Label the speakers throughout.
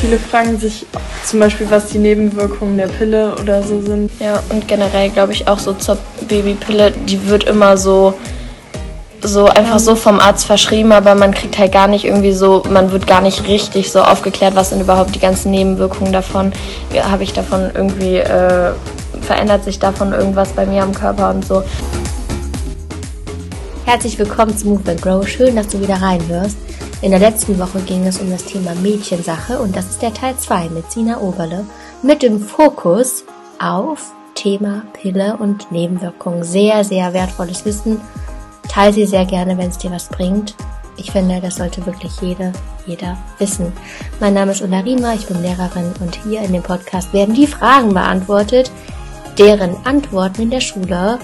Speaker 1: Viele fragen sich zum Beispiel, was die Nebenwirkungen der Pille oder so sind.
Speaker 2: Ja, und generell glaube ich auch so zur Babypille, die wird immer so so einfach so vom Arzt verschrieben, aber man kriegt halt gar nicht irgendwie so, man wird gar nicht richtig so aufgeklärt, was sind überhaupt die ganzen Nebenwirkungen davon. Ja, Habe ich davon irgendwie, äh, verändert sich davon irgendwas bei mir am Körper und so.
Speaker 3: Herzlich willkommen zu Move and Grow. Schön, dass du wieder reinhörst. In der letzten Woche ging es um das Thema Mädchensache und das ist der Teil 2 mit Sina Oberle mit dem Fokus auf Thema Pille und Nebenwirkungen. Sehr, sehr wertvolles Wissen. Teil sie sehr gerne, wenn es dir was bringt. Ich finde, das sollte wirklich jede, jeder wissen. Mein Name ist Ulla Riemer, ich bin Lehrerin und hier in dem Podcast werden die Fragen beantwortet, deren Antworten in der Schule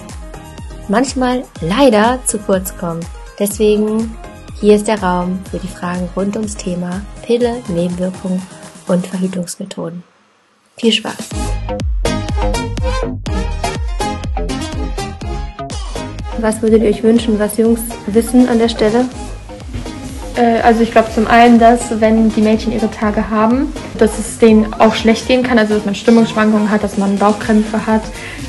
Speaker 3: manchmal leider zu kurz kommen. Deswegen hier ist der Raum für die Fragen rund ums Thema Pille, Nebenwirkungen und Verhütungsmethoden. Viel Spaß! Was würdet ihr euch wünschen, was Jungs wissen an der Stelle?
Speaker 4: Äh, also ich glaube zum einen, dass wenn die Mädchen ihre Tage haben, dass es denen auch schlecht gehen kann, also dass man Stimmungsschwankungen hat, dass man Bauchkrämpfe hat,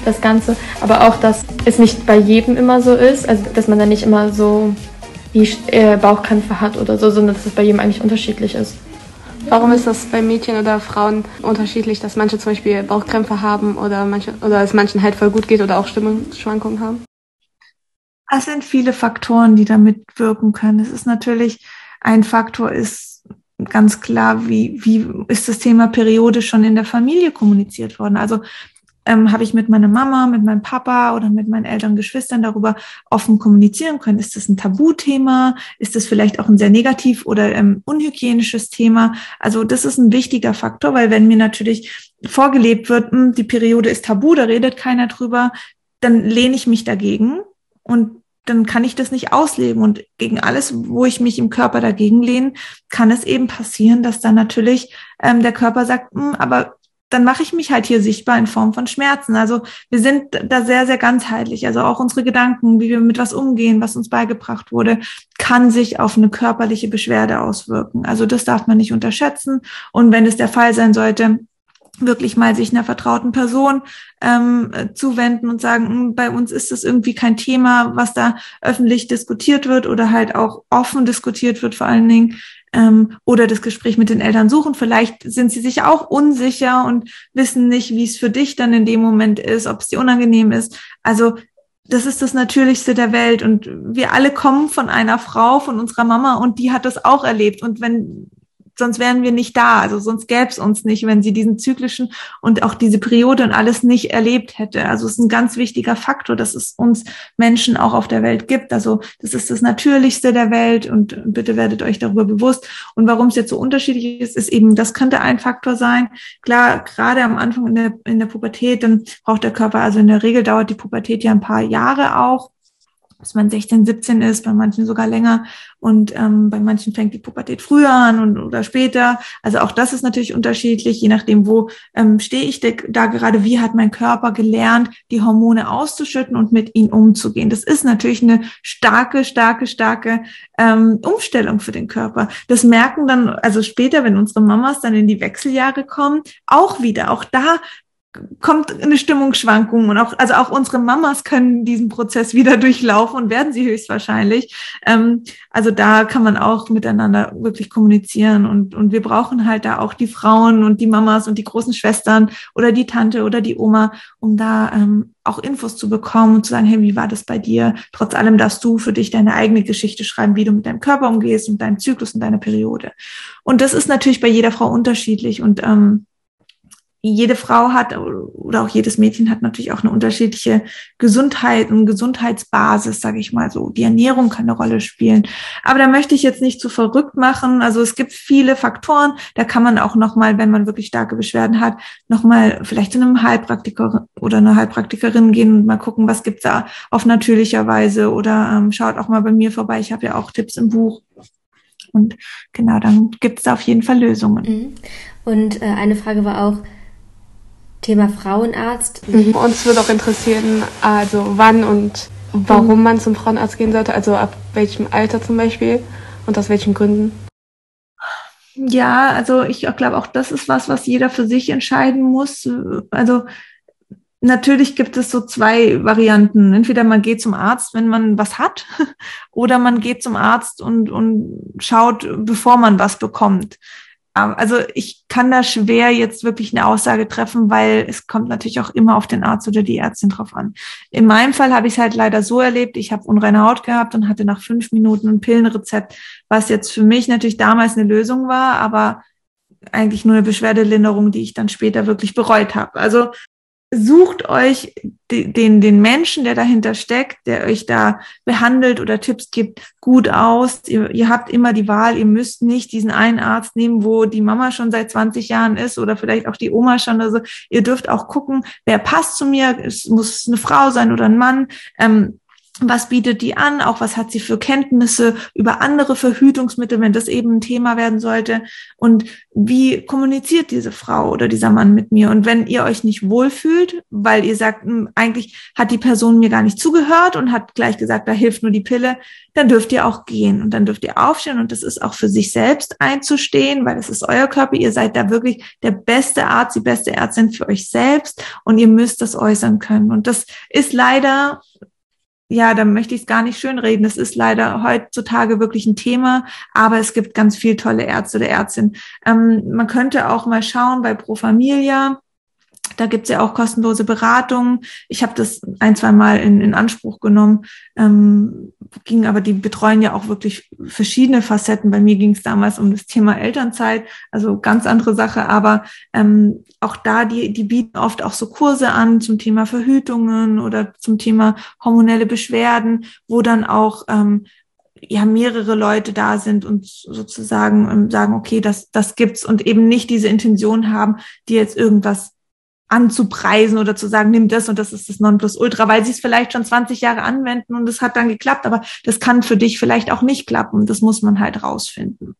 Speaker 4: das Ganze. Aber auch, dass es nicht bei jedem immer so ist, also dass man dann nicht immer so die äh, Bauchkrämpfe hat oder so, sondern dass es bei jedem eigentlich unterschiedlich ist.
Speaker 5: Warum ist das bei Mädchen oder Frauen unterschiedlich, dass manche zum Beispiel Bauchkrämpfe haben oder manche oder es manchen halt voll gut geht oder auch Stimmungsschwankungen haben?
Speaker 6: Es sind viele Faktoren, die damit wirken können. Es ist natürlich ein Faktor ist ganz klar, wie, wie ist das Thema Periode schon in der Familie kommuniziert worden? Also ähm, habe ich mit meiner Mama, mit meinem Papa oder mit meinen älteren Geschwistern darüber offen kommunizieren können. Ist das ein Tabuthema? Ist das vielleicht auch ein sehr negativ oder ähm, unhygienisches Thema? Also das ist ein wichtiger Faktor, weil wenn mir natürlich vorgelebt wird, mh, hm, die Periode ist tabu, da redet keiner drüber, dann lehne ich mich dagegen und dann kann ich das nicht ausleben. Und gegen alles, wo ich mich im Körper dagegen lehne, kann es eben passieren, dass dann natürlich ähm, der Körper sagt, hm, aber dann mache ich mich halt hier sichtbar in Form von Schmerzen. Also wir sind da sehr, sehr ganzheitlich. Also auch unsere Gedanken, wie wir mit was umgehen, was uns beigebracht wurde, kann sich auf eine körperliche Beschwerde auswirken. Also das darf man nicht unterschätzen. Und wenn es der Fall sein sollte, wirklich mal sich einer vertrauten Person ähm, zuwenden und sagen, hm, bei uns ist das irgendwie kein Thema, was da öffentlich diskutiert wird oder halt auch offen diskutiert wird vor allen Dingen, ähm, oder das Gespräch mit den Eltern suchen. Vielleicht sind sie sich auch unsicher und wissen nicht, wie es für dich dann in dem Moment ist, ob es dir unangenehm ist. Also das ist das Natürlichste der Welt und wir alle kommen von einer Frau, von unserer Mama und die hat das auch erlebt. Und wenn sonst wären wir nicht da. Also sonst gäbe es uns nicht, wenn sie diesen zyklischen und auch diese Periode und alles nicht erlebt hätte. Also es ist ein ganz wichtiger Faktor, dass es uns Menschen auch auf der Welt gibt. Also das ist das Natürlichste der Welt und bitte werdet euch darüber bewusst. Und warum es jetzt so unterschiedlich ist, ist eben, das könnte ein Faktor sein. Klar, gerade am Anfang in der, in der Pubertät, dann braucht der Körper, also in der Regel dauert die Pubertät ja ein paar Jahre auch bis man 16, 17 ist, bei manchen sogar länger und ähm, bei manchen fängt die Pubertät früher an und, oder später. Also auch das ist natürlich unterschiedlich, je nachdem, wo ähm, stehe ich da gerade, wie hat mein Körper gelernt, die Hormone auszuschütten und mit ihnen umzugehen. Das ist natürlich eine starke, starke, starke ähm, Umstellung für den Körper. Das merken dann, also später, wenn unsere Mamas dann in die Wechseljahre kommen, auch wieder. Auch da kommt eine Stimmungsschwankung und auch, also auch unsere Mamas können diesen Prozess wieder durchlaufen und werden sie höchstwahrscheinlich. Ähm, also da kann man auch miteinander wirklich kommunizieren und, und wir brauchen halt da auch die Frauen und die Mamas und die großen Schwestern oder die Tante oder die Oma, um da ähm, auch Infos zu bekommen und zu sagen, hey, wie war das bei dir? Trotz allem darfst du für dich deine eigene Geschichte schreiben, wie du mit deinem Körper umgehst und deinem Zyklus und deiner Periode. Und das ist natürlich bei jeder Frau unterschiedlich und ähm, jede Frau hat oder auch jedes Mädchen hat natürlich auch eine unterschiedliche Gesundheit und Gesundheitsbasis, sage ich mal so. Die Ernährung kann eine Rolle spielen. Aber da möchte ich jetzt nicht zu verrückt machen. Also es gibt viele Faktoren. Da kann man auch noch mal, wenn man wirklich starke Beschwerden hat, noch mal vielleicht zu einem Heilpraktiker oder einer Heilpraktikerin gehen und mal gucken, was gibt's da auf natürlicher Weise oder ähm, schaut auch mal bei mir vorbei. Ich habe ja auch Tipps im Buch. Und genau, dann gibt's da auf jeden Fall Lösungen.
Speaker 3: Mhm. Und äh, eine Frage war auch, Thema Frauenarzt.
Speaker 5: Mhm. Uns würde auch interessieren, also wann und warum mhm. man zum Frauenarzt gehen sollte, also ab welchem Alter zum Beispiel und aus welchen Gründen.
Speaker 6: Ja, also ich glaube auch, das ist was, was jeder für sich entscheiden muss. Also natürlich gibt es so zwei Varianten. Entweder man geht zum Arzt, wenn man was hat, oder man geht zum Arzt und, und schaut, bevor man was bekommt. Also ich kann da schwer jetzt wirklich eine Aussage treffen, weil es kommt natürlich auch immer auf den Arzt oder die Ärztin drauf an. In meinem Fall habe ich es halt leider so erlebt, ich habe unreine Haut gehabt und hatte nach fünf Minuten ein Pillenrezept, was jetzt für mich natürlich damals eine Lösung war, aber eigentlich nur eine Beschwerdelinderung, die ich dann später wirklich bereut habe. Also sucht euch den, den Menschen, der dahinter steckt, der euch da behandelt oder Tipps gibt, gut aus. Ihr, ihr habt immer die Wahl, ihr müsst nicht diesen einen Arzt nehmen, wo die Mama schon seit 20 Jahren ist oder vielleicht auch die Oma schon oder so. Ihr dürft auch gucken, wer passt zu mir. Es muss eine Frau sein oder ein Mann. Ähm, was bietet die an, auch was hat sie für Kenntnisse über andere Verhütungsmittel, wenn das eben ein Thema werden sollte? Und wie kommuniziert diese Frau oder dieser Mann mit mir? Und wenn ihr euch nicht wohlfühlt, weil ihr sagt, hm, eigentlich hat die Person mir gar nicht zugehört und hat gleich gesagt, da hilft nur die Pille, dann dürft ihr auch gehen und dann dürft ihr aufstehen. Und das ist auch für sich selbst einzustehen, weil es ist euer Körper, ihr seid da wirklich der beste Arzt, die beste Ärztin für euch selbst und ihr müsst das äußern können. Und das ist leider ja, da möchte ich es gar nicht schönreden. Es ist leider heutzutage wirklich ein Thema, aber es gibt ganz viel tolle Ärzte oder Ärztinnen. Ähm, man könnte auch mal schauen bei Pro Familia da gibt's ja auch kostenlose Beratungen. Ich habe das ein, zwei Mal in, in Anspruch genommen, ähm, ging aber, die betreuen ja auch wirklich verschiedene Facetten. Bei mir ging es damals um das Thema Elternzeit, also ganz andere Sache, aber ähm, auch da, die, die bieten oft auch so Kurse an zum Thema Verhütungen oder zum Thema hormonelle Beschwerden, wo dann auch ähm, ja mehrere Leute da sind und sozusagen ähm, sagen, okay, das, das gibt's und eben nicht diese Intention haben, die jetzt irgendwas anzupreisen oder zu sagen, nimm das und das ist das Nonplusultra, weil sie es vielleicht schon 20 Jahre anwenden und es hat dann geklappt, aber das kann für dich vielleicht auch nicht klappen. Das muss man halt rausfinden.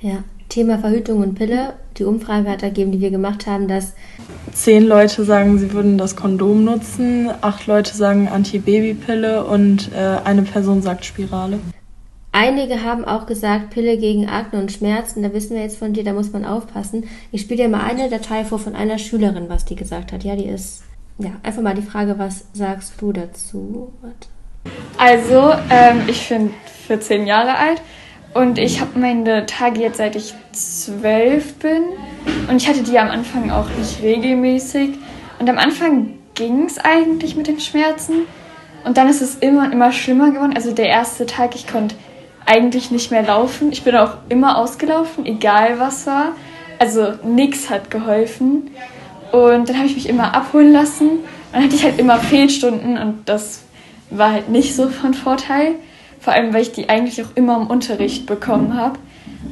Speaker 3: Ja, Thema Verhütung und Pille. Die Umfrage hat ergeben, die wir gemacht haben, dass
Speaker 1: zehn Leute sagen, sie würden das Kondom nutzen, acht Leute sagen Antibabypille und äh, eine Person sagt Spirale.
Speaker 3: Einige haben auch gesagt, Pille gegen Akne und Schmerzen, da wissen wir jetzt von dir, da muss man aufpassen. Ich spiele dir mal eine Datei vor von einer Schülerin, was die gesagt hat. Ja, die ist, ja, einfach mal die Frage, was sagst du dazu?
Speaker 7: Also, ähm, ich bin 14 Jahre alt und ich habe meine Tage jetzt seit ich zwölf bin und ich hatte die am Anfang auch nicht regelmäßig und am Anfang ging es eigentlich mit den Schmerzen und dann ist es immer und immer schlimmer geworden. Also der erste Tag, ich konnte eigentlich nicht mehr laufen. Ich bin auch immer ausgelaufen, egal was war. Also nichts hat geholfen. Und dann habe ich mich immer abholen lassen. Dann hatte ich halt immer Fehlstunden und das war halt nicht so von Vorteil. Vor allem, weil ich die eigentlich auch immer im Unterricht bekommen habe.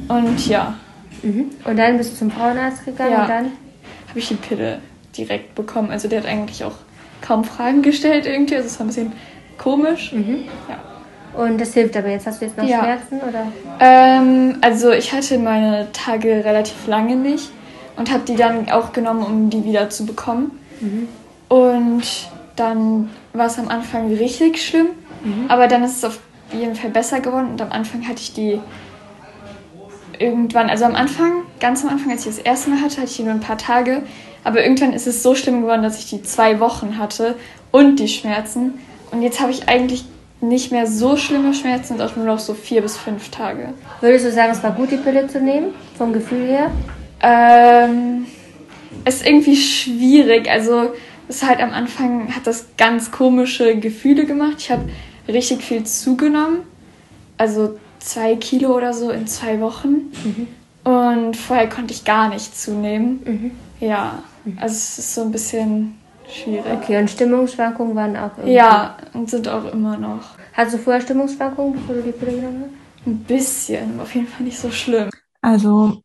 Speaker 7: Und ja.
Speaker 3: Mhm. Und dann bist du zum Frauenarzt gegangen
Speaker 7: ja.
Speaker 3: und dann?
Speaker 7: Habe ich die Pille direkt bekommen. Also der hat eigentlich auch kaum Fragen gestellt irgendwie. Also es war ein bisschen komisch.
Speaker 3: Mhm. Ja. Und das hilft aber jetzt. Hast du jetzt noch ja. Schmerzen oder?
Speaker 7: Ähm, also ich hatte meine Tage relativ lange nicht und habe die dann auch genommen, um die wieder zu bekommen. Mhm. Und dann war es am Anfang richtig schlimm, mhm. aber dann ist es auf jeden Fall besser geworden und am Anfang hatte ich die irgendwann, also am Anfang, ganz am Anfang, als ich das erste Mal hatte, hatte ich die nur ein paar Tage, aber irgendwann ist es so schlimm geworden, dass ich die zwei Wochen hatte und die Schmerzen und jetzt habe ich eigentlich nicht mehr so schlimme Schmerzen und auch nur noch so vier bis fünf Tage.
Speaker 3: Würdest du sagen, es war gut, die Pille zu nehmen, vom Gefühl her?
Speaker 7: Ähm, es ist irgendwie schwierig. Also, es halt am Anfang hat das ganz komische Gefühle gemacht. Ich habe richtig viel zugenommen. Also zwei Kilo oder so in zwei Wochen. Mhm. Und vorher konnte ich gar nicht zunehmen. Mhm. Ja, also es ist so ein bisschen schwierig.
Speaker 3: Okay, und Stimmungsschwankungen waren auch
Speaker 7: irgendwie? Ja, und sind auch immer noch.
Speaker 3: Hattest du vorher Stimmungsschwankungen, bevor du die Pille genommen hast?
Speaker 7: Ein bisschen, auf jeden Fall nicht so schlimm.
Speaker 6: Also,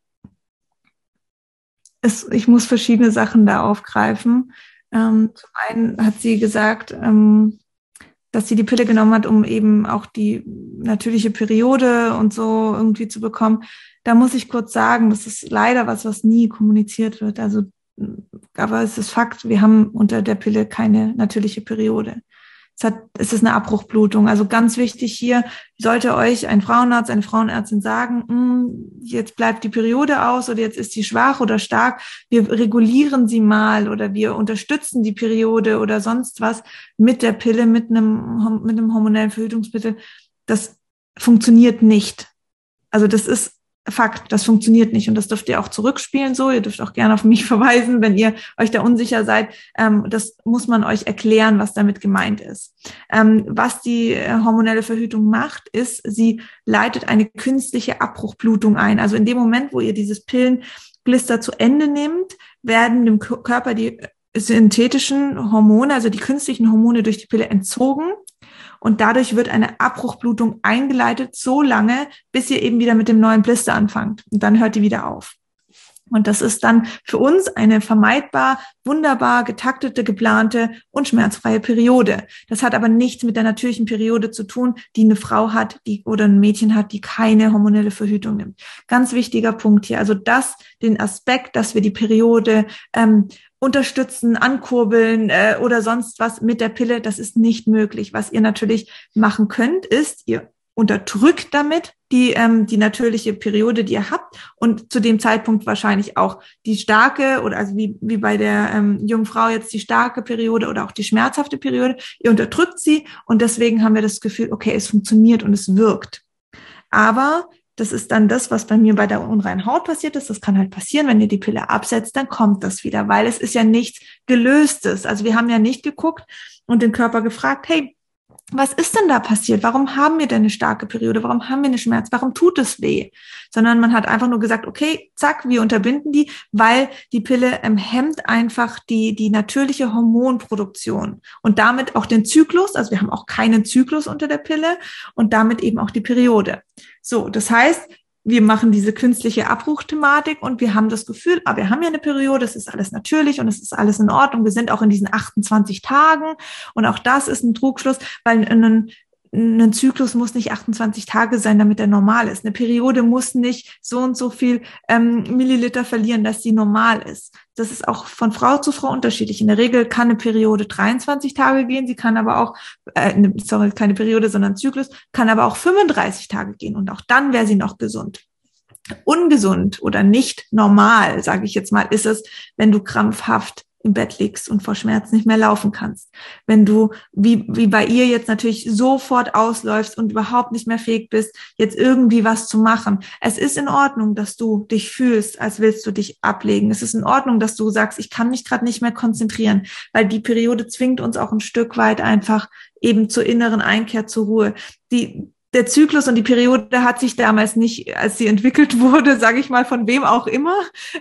Speaker 6: es, ich muss verschiedene Sachen da aufgreifen. Ähm, zum einen hat sie gesagt, ähm, dass sie die Pille genommen hat, um eben auch die natürliche Periode und so irgendwie zu bekommen. Da muss ich kurz sagen, das ist leider was, was nie kommuniziert wird. Also aber es ist Fakt, wir haben unter der Pille keine natürliche Periode. es, hat, es ist eine Abbruchblutung. Also ganz wichtig hier, sollte euch ein Frauenarzt, eine Frauenärztin sagen, hm, jetzt bleibt die Periode aus oder jetzt ist sie schwach oder stark, wir regulieren sie mal oder wir unterstützen die Periode oder sonst was mit der Pille, mit einem, mit einem hormonellen Verhütungsmittel. Das funktioniert nicht. Also das ist Fakt, das funktioniert nicht und das dürft ihr auch zurückspielen so. Ihr dürft auch gerne auf mich verweisen, wenn ihr euch da unsicher seid. Ähm, das muss man euch erklären, was damit gemeint ist. Ähm, was die äh, hormonelle Verhütung macht, ist, sie leitet eine künstliche Abbruchblutung ein. Also in dem Moment, wo ihr dieses Pillenblister zu Ende nehmt, werden dem Körper die synthetischen Hormone, also die künstlichen Hormone durch die Pille entzogen und dadurch wird eine Abbruchblutung eingeleitet so lange, bis ihr eben wieder mit dem neuen Blister anfangt und dann hört die wieder auf. Und das ist dann für uns eine vermeidbar, wunderbar getaktete, geplante und schmerzfreie Periode. Das hat aber nichts mit der natürlichen Periode zu tun, die eine Frau hat, die oder ein Mädchen hat, die keine hormonelle Verhütung nimmt. Ganz wichtiger Punkt hier. Also das, den Aspekt, dass wir die Periode ähm, unterstützen, ankurbeln äh, oder sonst was mit der Pille, das ist nicht möglich. Was ihr natürlich machen könnt, ist, ihr unterdrückt damit die, ähm, die natürliche Periode, die ihr habt und zu dem Zeitpunkt wahrscheinlich auch die starke oder also wie, wie bei der ähm, jungen Frau jetzt die starke Periode oder auch die schmerzhafte Periode. Ihr unterdrückt sie und deswegen haben wir das Gefühl, okay, es funktioniert und es wirkt. Aber das ist dann das, was bei mir bei der unreinen Haut passiert ist. Das kann halt passieren, wenn ihr die Pille absetzt, dann kommt das wieder, weil es ist ja nichts Gelöstes. Also wir haben ja nicht geguckt und den Körper gefragt, hey, was ist denn da passiert? Warum haben wir denn eine starke Periode? Warum haben wir eine Schmerz? Warum tut es weh? Sondern man hat einfach nur gesagt, okay, zack, wir unterbinden die, weil die Pille ähm, hemmt einfach die, die natürliche Hormonproduktion und damit auch den Zyklus. Also wir haben auch keinen Zyklus unter der Pille und damit eben auch die Periode. So, das heißt, wir machen diese künstliche Abbruchthematik und wir haben das Gefühl, ah, wir haben ja eine Periode, es ist alles natürlich und es ist alles in Ordnung. Wir sind auch in diesen 28 Tagen und auch das ist ein Trugschluss, weil ein, ein Zyklus muss nicht 28 Tage sein, damit er normal ist. Eine Periode muss nicht so und so viel ähm, Milliliter verlieren, dass sie normal ist. Das ist auch von Frau zu Frau unterschiedlich. In der Regel kann eine Periode 23 Tage gehen, sie kann aber auch, äh, sorry, keine Periode, sondern Zyklus, kann aber auch 35 Tage gehen und auch dann wäre sie noch gesund. Ungesund oder nicht normal, sage ich jetzt mal, ist es, wenn du krampfhaft im Bett liegst und vor Schmerz nicht mehr laufen kannst. Wenn du, wie, wie bei ihr jetzt natürlich sofort ausläufst und überhaupt nicht mehr fähig bist, jetzt irgendwie was zu machen. Es ist in Ordnung, dass du dich fühlst, als willst du dich ablegen. Es ist in Ordnung, dass du sagst, ich kann mich gerade nicht mehr konzentrieren, weil die Periode zwingt uns auch ein Stück weit einfach eben zur inneren Einkehr zur Ruhe. Die, der Zyklus und die Periode hat sich damals nicht, als sie entwickelt wurde, sage ich mal, von wem auch immer,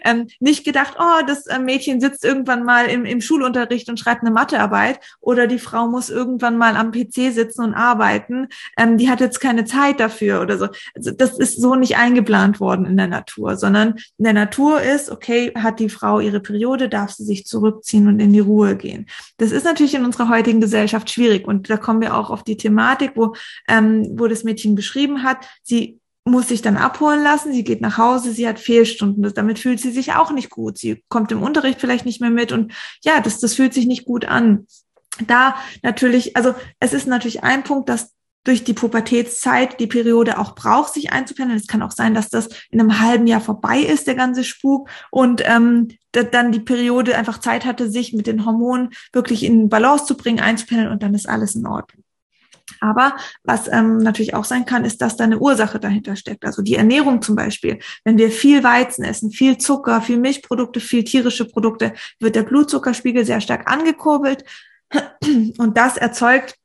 Speaker 6: ähm, nicht gedacht, oh, das äh, Mädchen sitzt irgendwann mal im, im Schulunterricht und schreibt eine Mathearbeit oder die Frau muss irgendwann mal am PC sitzen und arbeiten. Ähm, die hat jetzt keine Zeit dafür oder so. Also das ist so nicht eingeplant worden in der Natur, sondern in der Natur ist, okay, hat die Frau ihre Periode, darf sie sich zurückziehen und in die Ruhe gehen. Das ist natürlich in unserer heutigen Gesellschaft schwierig und da kommen wir auch auf die Thematik, wo, ähm, wo das das Mädchen beschrieben hat. Sie muss sich dann abholen lassen, sie geht nach Hause, sie hat Fehlstunden, damit fühlt sie sich auch nicht gut. Sie kommt im Unterricht vielleicht nicht mehr mit und ja, das, das fühlt sich nicht gut an. Da natürlich, also es ist natürlich ein Punkt, dass durch die Pubertätszeit die Periode auch braucht, sich einzupendeln. Es kann auch sein, dass das in einem halben Jahr vorbei ist, der ganze Spuk, und ähm, dann die Periode einfach Zeit hatte, sich mit den Hormonen wirklich in Balance zu bringen, einzupendeln und dann ist alles in Ordnung. Aber was ähm, natürlich auch sein kann, ist, dass da eine Ursache dahinter steckt. Also die Ernährung zum Beispiel. Wenn wir viel Weizen essen, viel Zucker, viel Milchprodukte, viel tierische Produkte, wird der Blutzuckerspiegel sehr stark angekurbelt. Und das erzeugt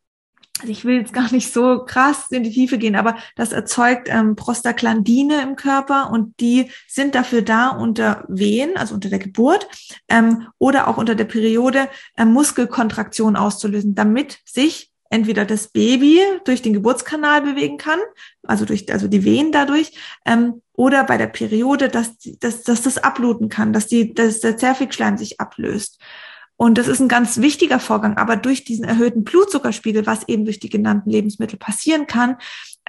Speaker 6: also ich will jetzt gar nicht so krass in die Tiefe gehen, aber das erzeugt ähm, Prostaglandine im Körper und die sind dafür da, unter Wehen, also unter der Geburt ähm, oder auch unter der Periode, ähm, Muskelkontraktion auszulösen, damit sich entweder das Baby durch den Geburtskanal bewegen kann, also durch, also die Wehen dadurch, ähm, oder bei der Periode, dass, dass, dass das abluten kann, dass die, dass der Zervixschleim sich ablöst. Und das ist ein ganz wichtiger Vorgang, aber durch diesen erhöhten Blutzuckerspiegel, was eben durch die genannten Lebensmittel passieren kann,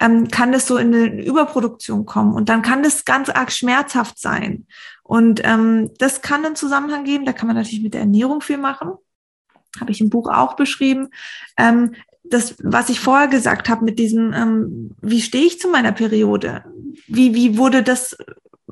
Speaker 6: ähm, kann das so in eine Überproduktion kommen und dann kann das ganz arg schmerzhaft sein. Und ähm, das kann einen Zusammenhang geben, da kann man natürlich mit der Ernährung viel machen habe ich im Buch auch beschrieben. Ähm, das, was ich vorher gesagt habe mit diesem, ähm, wie stehe ich zu meiner Periode? Wie, wie wurde das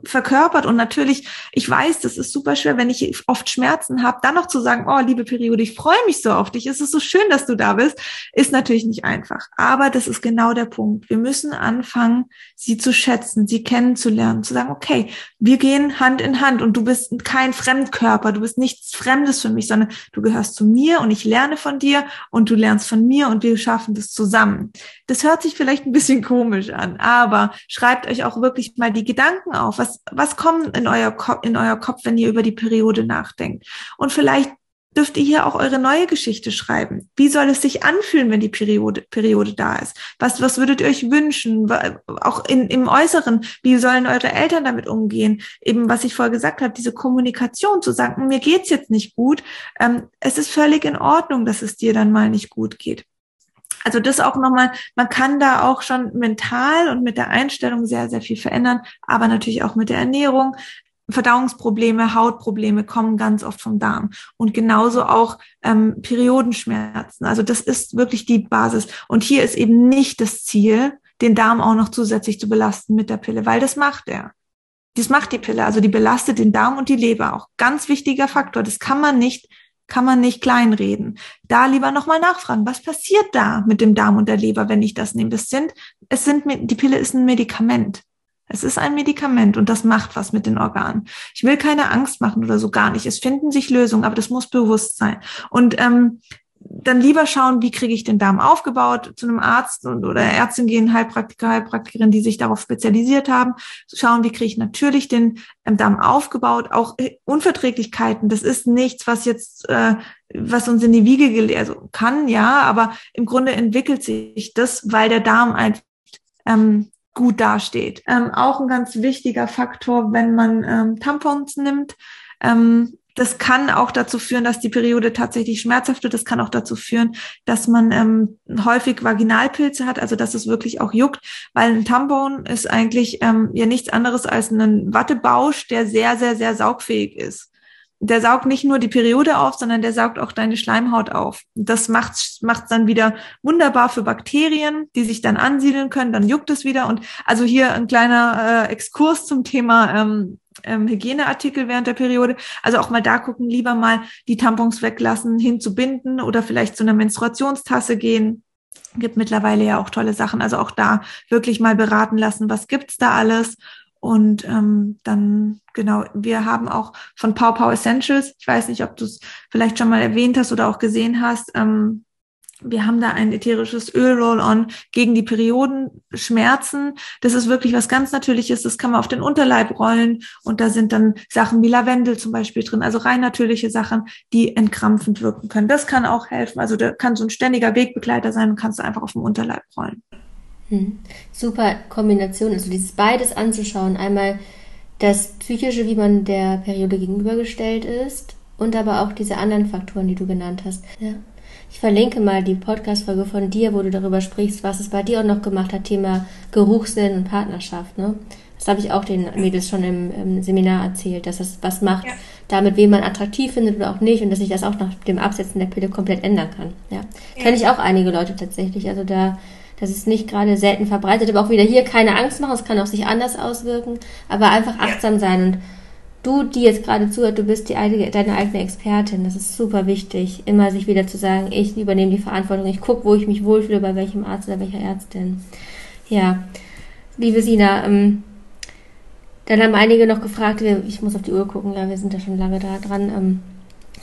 Speaker 6: verkörpert. Und natürlich, ich weiß, das ist super schwer, wenn ich oft Schmerzen habe, dann noch zu sagen, oh, liebe Periode, ich freue mich so auf dich, es ist so schön, dass du da bist, ist natürlich nicht einfach. Aber das ist genau der Punkt. Wir müssen anfangen, sie zu schätzen, sie kennenzulernen, zu sagen, okay, wir gehen Hand in Hand und du bist kein Fremdkörper, du bist nichts Fremdes für mich, sondern du gehörst zu mir und ich lerne von dir und du lernst von mir und wir schaffen das zusammen. Das hört sich vielleicht ein bisschen komisch an, aber schreibt euch auch wirklich mal die Gedanken auf. Was, was kommt in euer, Kopf, in euer Kopf, wenn ihr über die Periode nachdenkt? Und vielleicht dürft ihr hier auch eure neue Geschichte schreiben. Wie soll es sich anfühlen, wenn die Periode, Periode da ist? Was, was würdet ihr euch wünschen? Auch in, im Äußeren, wie sollen eure Eltern damit umgehen? Eben, was ich vorher gesagt habe, diese Kommunikation zu sagen, mir geht's jetzt nicht gut. Ähm, es ist völlig in Ordnung, dass es dir dann mal nicht gut geht. Also das auch nochmal, man kann da auch schon mental und mit der Einstellung sehr, sehr viel verändern, aber natürlich auch mit der Ernährung. Verdauungsprobleme, Hautprobleme kommen ganz oft vom Darm und genauso auch ähm, Periodenschmerzen. Also das ist wirklich die Basis. Und hier ist eben nicht das Ziel, den Darm auch noch zusätzlich zu belasten mit der Pille, weil das macht er. Das macht die Pille, also die belastet den Darm und die Leber auch. Ganz wichtiger Faktor. Das kann man nicht kann man nicht kleinreden. Da lieber nochmal nachfragen, was passiert da mit dem Darm und der Leber, wenn ich das nehme? Das sind, es sind, die Pille ist ein Medikament. Es ist ein Medikament und das macht was mit den Organen. Ich will keine Angst machen oder so gar nicht. Es finden sich Lösungen, aber das muss bewusst sein. Und ähm, dann lieber schauen, wie kriege ich den Darm aufgebaut, zu einem Arzt und, oder Ärztin gehen, Heilpraktiker, Heilpraktikerin, die sich darauf spezialisiert haben, schauen, wie kriege ich natürlich den ähm, Darm aufgebaut, auch äh, Unverträglichkeiten, das ist nichts, was jetzt, äh, was uns in die Wiege gelehrt, also kann, ja, aber im Grunde entwickelt sich das, weil der Darm einfach ähm, gut dasteht. Ähm, auch ein ganz wichtiger Faktor, wenn man ähm, Tampons nimmt, ähm, das kann auch dazu führen, dass die Periode tatsächlich schmerzhaft wird. Das kann auch dazu führen, dass man ähm, häufig Vaginalpilze hat, also dass es wirklich auch juckt, weil ein Tampon ist eigentlich ähm, ja nichts anderes als ein Wattebausch, der sehr, sehr, sehr saugfähig ist. Der saugt nicht nur die Periode auf, sondern der saugt auch deine Schleimhaut auf. Das macht macht dann wieder wunderbar für Bakterien, die sich dann ansiedeln können. Dann juckt es wieder. Und also hier ein kleiner äh, Exkurs zum Thema ähm, ähm, Hygieneartikel während der Periode. Also auch mal da gucken, lieber mal die Tampons weglassen, hinzubinden oder vielleicht zu einer Menstruationstasse gehen. Gibt mittlerweile ja auch tolle Sachen. Also auch da wirklich mal beraten lassen, was gibt's da alles. Und ähm, dann, genau, wir haben auch von Pow Pow Essentials, ich weiß nicht, ob du es vielleicht schon mal erwähnt hast oder auch gesehen hast, ähm, wir haben da ein ätherisches Öl-Roll-On gegen die Periodenschmerzen. Das ist wirklich was ganz Natürliches. Das kann man auf den Unterleib rollen. Und da sind dann Sachen wie Lavendel zum Beispiel drin. Also rein natürliche Sachen, die entkrampfend wirken können. Das kann auch helfen. Also da kann so ein ständiger Wegbegleiter sein und kannst du einfach auf dem Unterleib rollen.
Speaker 3: Hm. Super Kombination. Also dieses beides anzuschauen. Einmal das Psychische, wie man der Periode gegenübergestellt ist. Und aber auch diese anderen Faktoren, die du genannt hast. Ja. Ich verlinke mal die Podcast-Folge von dir, wo du darüber sprichst, was es bei dir auch noch gemacht hat, Thema Geruchssinn und Partnerschaft. Ne? Das habe ich auch den Mädels schon im, im Seminar erzählt, dass es was macht, ja. damit wen man attraktiv findet oder auch nicht und dass sich das auch nach dem Absetzen der Pille komplett ändern kann. Ja. ja. Kenne ich auch einige Leute tatsächlich. Also da, das ist nicht gerade selten verbreitet, aber auch wieder hier keine Angst machen, es kann auch sich anders auswirken, aber einfach achtsam sein und du, die jetzt gerade zuhört, du bist die eigene, deine eigene Expertin. Das ist super wichtig, immer sich wieder zu sagen, ich übernehme die Verantwortung, ich gucke, wo ich mich wohlfühle, bei welchem Arzt oder welcher Ärztin. Ja, liebe Sina, ähm, dann haben einige noch gefragt, ich muss auf die Uhr gucken, ja, wir sind da schon lange da dran. Ähm,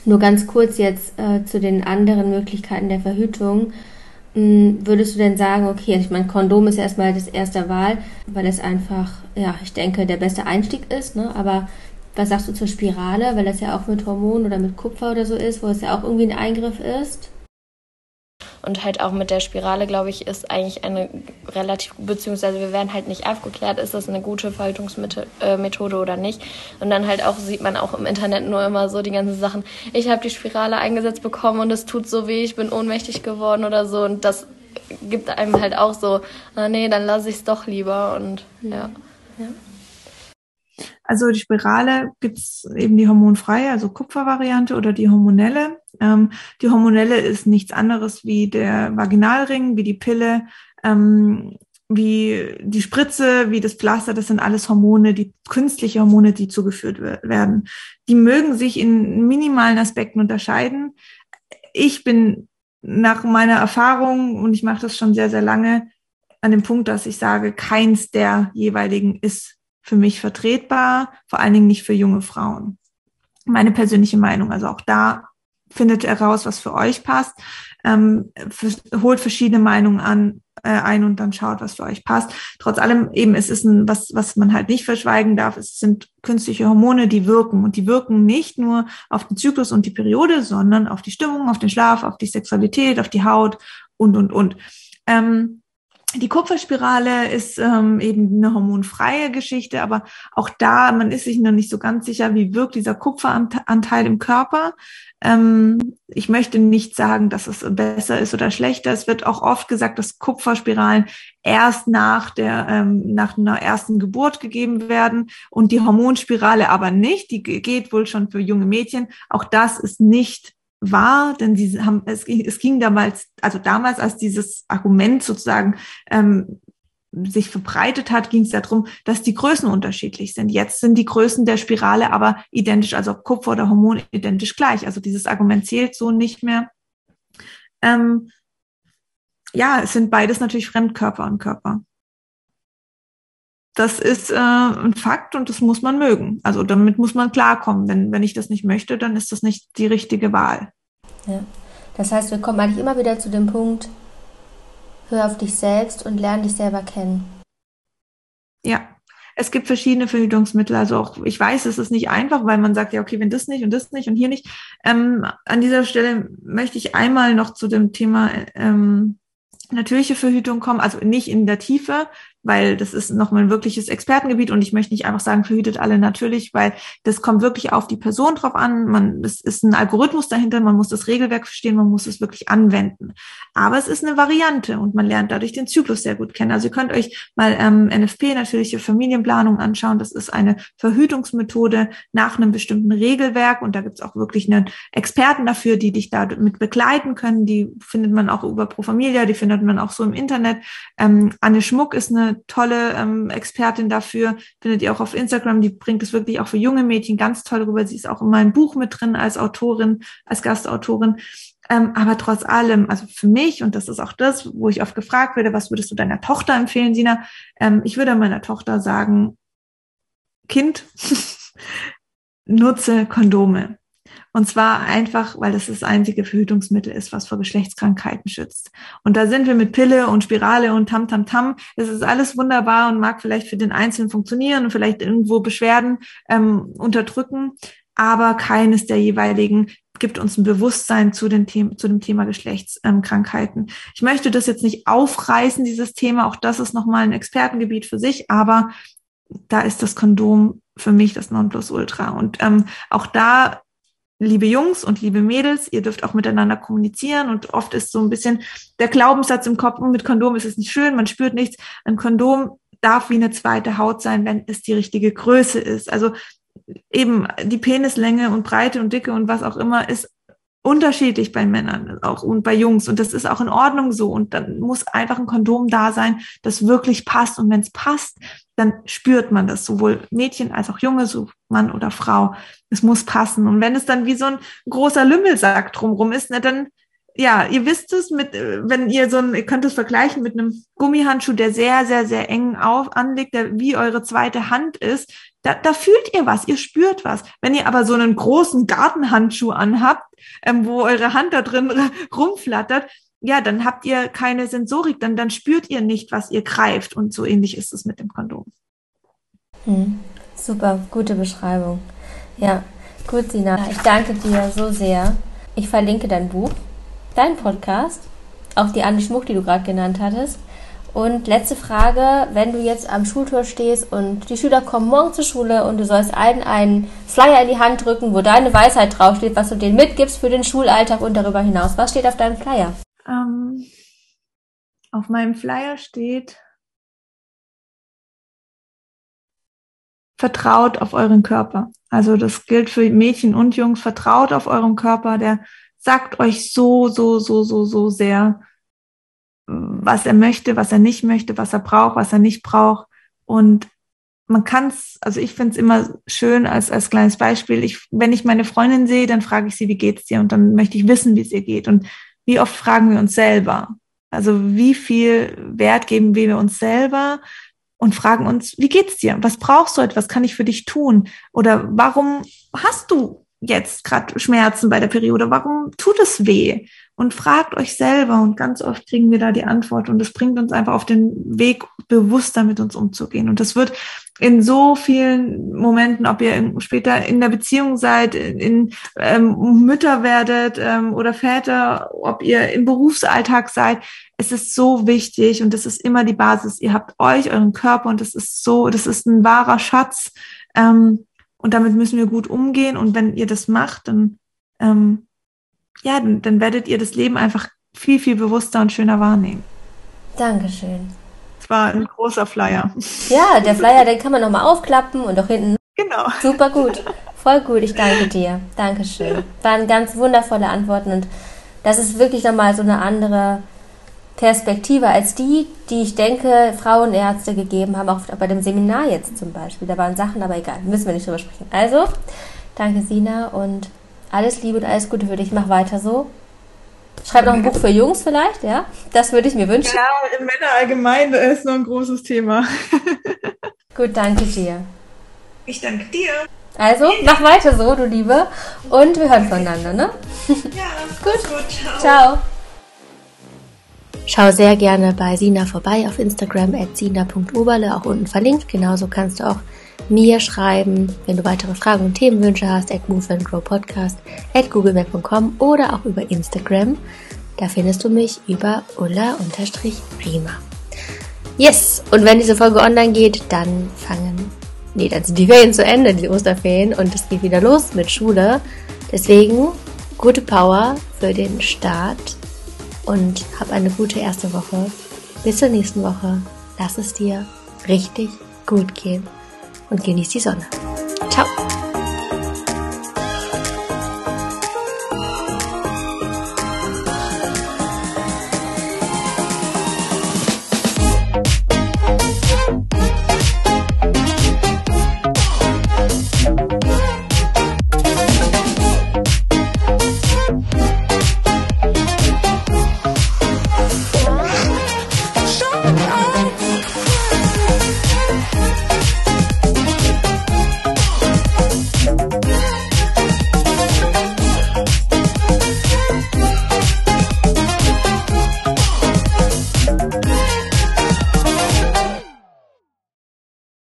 Speaker 3: nur ganz kurz jetzt äh, zu den anderen Möglichkeiten der Verhütung. Ähm, würdest du denn sagen, okay, ich meine, Kondom ist erstmal das erste Wahl, weil es einfach, ja, ich denke, der beste Einstieg ist, ne? aber was sagst du zur Spirale, weil das ja auch mit Hormonen oder mit Kupfer oder so ist, wo es ja auch irgendwie ein Eingriff ist?
Speaker 2: Und halt auch mit der Spirale, glaube ich, ist eigentlich eine relativ, beziehungsweise wir werden halt nicht aufgeklärt, ist das eine gute Verhütungsmethode äh, oder nicht. Und dann halt auch sieht man auch im Internet nur immer so die ganzen Sachen. Ich habe die Spirale eingesetzt bekommen und es tut so weh, ich bin ohnmächtig geworden oder so. Und das gibt einem halt auch so, ah nee, dann lasse ich es doch lieber und ja. ja.
Speaker 6: Also die Spirale gibt's eben die hormonfreie, also Kupfervariante oder die hormonelle. Ähm, die hormonelle ist nichts anderes wie der Vaginalring, wie die Pille, ähm, wie die Spritze, wie das Pflaster, das sind alles Hormone, die künstliche Hormone, die zugeführt werden. Die mögen sich in minimalen Aspekten unterscheiden. Ich bin nach meiner Erfahrung, und ich mache das schon sehr, sehr lange, an dem Punkt, dass ich sage, keins der jeweiligen ist für mich vertretbar, vor allen Dingen nicht für junge Frauen. Meine persönliche Meinung, also auch da findet heraus, was für euch passt, ähm, holt verschiedene Meinungen an, äh, ein und dann schaut, was für euch passt. Trotz allem eben, es ist ein, was, was man halt nicht verschweigen darf, es sind künstliche Hormone, die wirken und die wirken nicht nur auf den Zyklus und die Periode, sondern auf die Stimmung, auf den Schlaf, auf die Sexualität, auf die Haut und, und, und. Ähm, die Kupferspirale ist ähm, eben eine hormonfreie Geschichte, aber auch da, man ist sich noch nicht so ganz sicher, wie wirkt dieser Kupferanteil im Körper. Ähm, ich möchte nicht sagen, dass es besser ist oder schlechter. Es wird auch oft gesagt, dass Kupferspiralen erst nach der ähm, nach einer ersten Geburt gegeben werden und die Hormonspirale aber nicht. Die geht wohl schon für junge Mädchen. Auch das ist nicht war, denn sie haben, es, es ging damals, also damals, als dieses Argument sozusagen ähm, sich verbreitet hat, ging es darum, dass die Größen unterschiedlich sind. Jetzt sind die Größen der Spirale aber identisch, also Kupfer oder Hormon identisch gleich. Also dieses Argument zählt so nicht mehr. Ähm, ja, es sind beides natürlich Fremdkörper und Körper. Das ist äh, ein Fakt und das muss man mögen. Also damit muss man klarkommen. Wenn, wenn ich das nicht möchte, dann ist das nicht die richtige Wahl.
Speaker 3: Ja. Das heißt, wir kommen eigentlich immer wieder zu dem Punkt, hör auf dich selbst und lerne dich selber kennen.
Speaker 6: Ja, es gibt verschiedene Verhütungsmittel. Also auch, ich weiß, es ist nicht einfach, weil man sagt ja, okay, wenn das nicht und das nicht und hier nicht. Ähm, an dieser Stelle möchte ich einmal noch zu dem Thema ähm, natürliche Verhütung kommen, also nicht in der Tiefe, weil das ist nochmal ein wirkliches Expertengebiet und ich möchte nicht einfach sagen, verhütet alle natürlich, weil das kommt wirklich auf die Person drauf an. Man, es ist ein Algorithmus dahinter, man muss das Regelwerk verstehen, man muss es wirklich anwenden. Aber es ist eine Variante und man lernt dadurch den Zyklus sehr gut kennen. Also ihr könnt euch mal ähm, NFP, natürliche Familienplanung anschauen. Das ist eine Verhütungsmethode nach einem bestimmten Regelwerk und da gibt es auch wirklich einen Experten dafür, die dich damit begleiten können. Die findet man auch über Pro Familia, die findet man auch so im Internet. Ähm, Anne Schmuck ist eine tolle ähm, Expertin dafür, findet ihr auch auf Instagram, die bringt es wirklich auch für junge Mädchen ganz toll rüber. Sie ist auch in meinem Buch mit drin als Autorin, als Gastautorin. Ähm, aber trotz allem, also für mich, und das ist auch das, wo ich oft gefragt werde, was würdest du deiner Tochter empfehlen, Sina? Ähm, ich würde meiner Tochter sagen, Kind, nutze Kondome. Und zwar einfach, weil das das einzige Verhütungsmittel ist, was vor Geschlechtskrankheiten schützt. Und da sind wir mit Pille und Spirale und Tam Tam Tam. Das ist alles wunderbar und mag vielleicht für den Einzelnen funktionieren und vielleicht irgendwo Beschwerden ähm, unterdrücken. Aber keines der jeweiligen gibt uns ein Bewusstsein zu, den Themen, zu dem Thema Geschlechtskrankheiten. Ich möchte das jetzt nicht aufreißen, dieses Thema. Auch das ist nochmal ein Expertengebiet für sich. Aber da ist das Kondom für mich das Nonplusultra. Und ähm, auch da liebe Jungs und liebe Mädels, ihr dürft auch miteinander kommunizieren und oft ist so ein bisschen der Glaubenssatz im Kopf, mit Kondom ist es nicht schön, man spürt nichts. Ein Kondom darf wie eine zweite Haut sein, wenn es die richtige Größe ist. Also eben die Penislänge und Breite und Dicke und was auch immer ist unterschiedlich bei Männern auch und bei Jungs. Und das ist auch in Ordnung so. Und dann muss einfach ein Kondom da sein, das wirklich passt. Und wenn es passt, dann spürt man das. Sowohl Mädchen als auch Junge, so Mann oder Frau. Es muss passen. Und wenn es dann wie so ein großer Lümmelsack drumrum ist, ne, dann ja, ihr wisst es mit, wenn ihr so ein, ihr könnt es vergleichen mit einem Gummihandschuh, der sehr, sehr, sehr eng auf, anliegt, der wie eure zweite Hand ist, da, da fühlt ihr was, ihr spürt was. Wenn ihr aber so einen großen Gartenhandschuh anhabt, ähm, wo eure Hand da drin rumflattert, ja, dann habt ihr keine Sensorik, dann, dann spürt ihr nicht, was ihr greift. Und so ähnlich ist es mit dem Kondom.
Speaker 3: Hm. Super, gute Beschreibung. Ja, gut, Sina. Ich danke dir so sehr. Ich verlinke dein Buch, dein Podcast, auch die Anne Schmuck, die du gerade genannt hattest. Und letzte Frage, wenn du jetzt am Schultor stehst und die Schüler kommen morgen zur Schule und du sollst allen einen Flyer in die Hand drücken, wo deine Weisheit draufsteht, was du denen mitgibst für den Schulalltag und darüber hinaus. Was steht auf deinem Flyer?
Speaker 6: Ähm, auf meinem Flyer steht vertraut auf euren Körper. Also das gilt für Mädchen und Jungs, vertraut auf euren Körper, der sagt euch so, so, so, so, so sehr, was er möchte, was er nicht möchte, was er braucht, was er nicht braucht. Und man kann es, also ich finde es immer schön als, als kleines Beispiel. Ich, wenn ich meine Freundin sehe, dann frage ich sie, wie geht's dir? Und dann möchte ich wissen, wie es ihr geht. Und wie oft fragen wir uns selber? Also wie viel Wert geben wir uns selber und fragen uns, wie geht's dir? Was brauchst du etwas? Kann ich für dich tun? Oder warum hast du jetzt gerade Schmerzen bei der Periode? Warum tut es weh? Und fragt euch selber und ganz oft kriegen wir da die Antwort und es bringt uns einfach auf den Weg, bewusster mit uns umzugehen. Und das wird in so vielen Momenten, ob ihr später in der Beziehung seid, in, ähm, Mütter werdet ähm, oder Väter, ob ihr im Berufsalltag seid, es ist so wichtig und das ist immer die Basis. Ihr habt euch, euren Körper und das ist so, das ist ein wahrer Schatz. Ähm, und damit müssen wir gut umgehen. Und wenn ihr das macht, dann, ähm, ja, dann, dann werdet ihr das Leben einfach viel, viel bewusster und schöner wahrnehmen.
Speaker 3: Dankeschön.
Speaker 6: Es war ein großer Flyer.
Speaker 3: Ja, der Flyer, den kann man nochmal aufklappen und auch hinten.
Speaker 6: Genau.
Speaker 3: Super gut. Voll gut. Ich danke dir. Dankeschön. Waren ganz wundervolle Antworten und das ist wirklich nochmal so eine andere Perspektive als die, die ich denke, Frauenärzte gegeben haben, auch bei dem Seminar jetzt zum Beispiel. Da waren Sachen, aber egal, müssen wir nicht drüber sprechen. Also, danke Sina und alles Liebe und alles Gute für dich. Mach weiter so. Schreib noch ein Buch für Jungs vielleicht, ja? Das würde ich mir wünschen.
Speaker 6: Ja, Männer allgemein ist noch ein großes Thema.
Speaker 3: Gut, danke dir.
Speaker 6: Ich danke dir.
Speaker 3: Also, mach weiter so, du Liebe. Und wir hören voneinander, ne?
Speaker 6: Ja,
Speaker 3: gut.
Speaker 6: gut. Ciao.
Speaker 3: Ciao. Schau sehr gerne bei Sina vorbei auf Instagram at sina.oberle, auch unten verlinkt. Genauso kannst du auch mir schreiben, wenn du weitere Fragen und Themenwünsche hast, at Move and Grow Podcast, at googlemail.com oder auch über Instagram. Da findest du mich über ulla-rima. Yes! Und wenn diese Folge online geht, dann fangen, nee, dann sind die Ferien zu Ende, die Osterferien, und es geht wieder los mit Schule. Deswegen gute Power für den Start und hab eine gute erste Woche. Bis zur nächsten Woche. Lass es dir richtig gut gehen und genieß die Sonne. Ciao.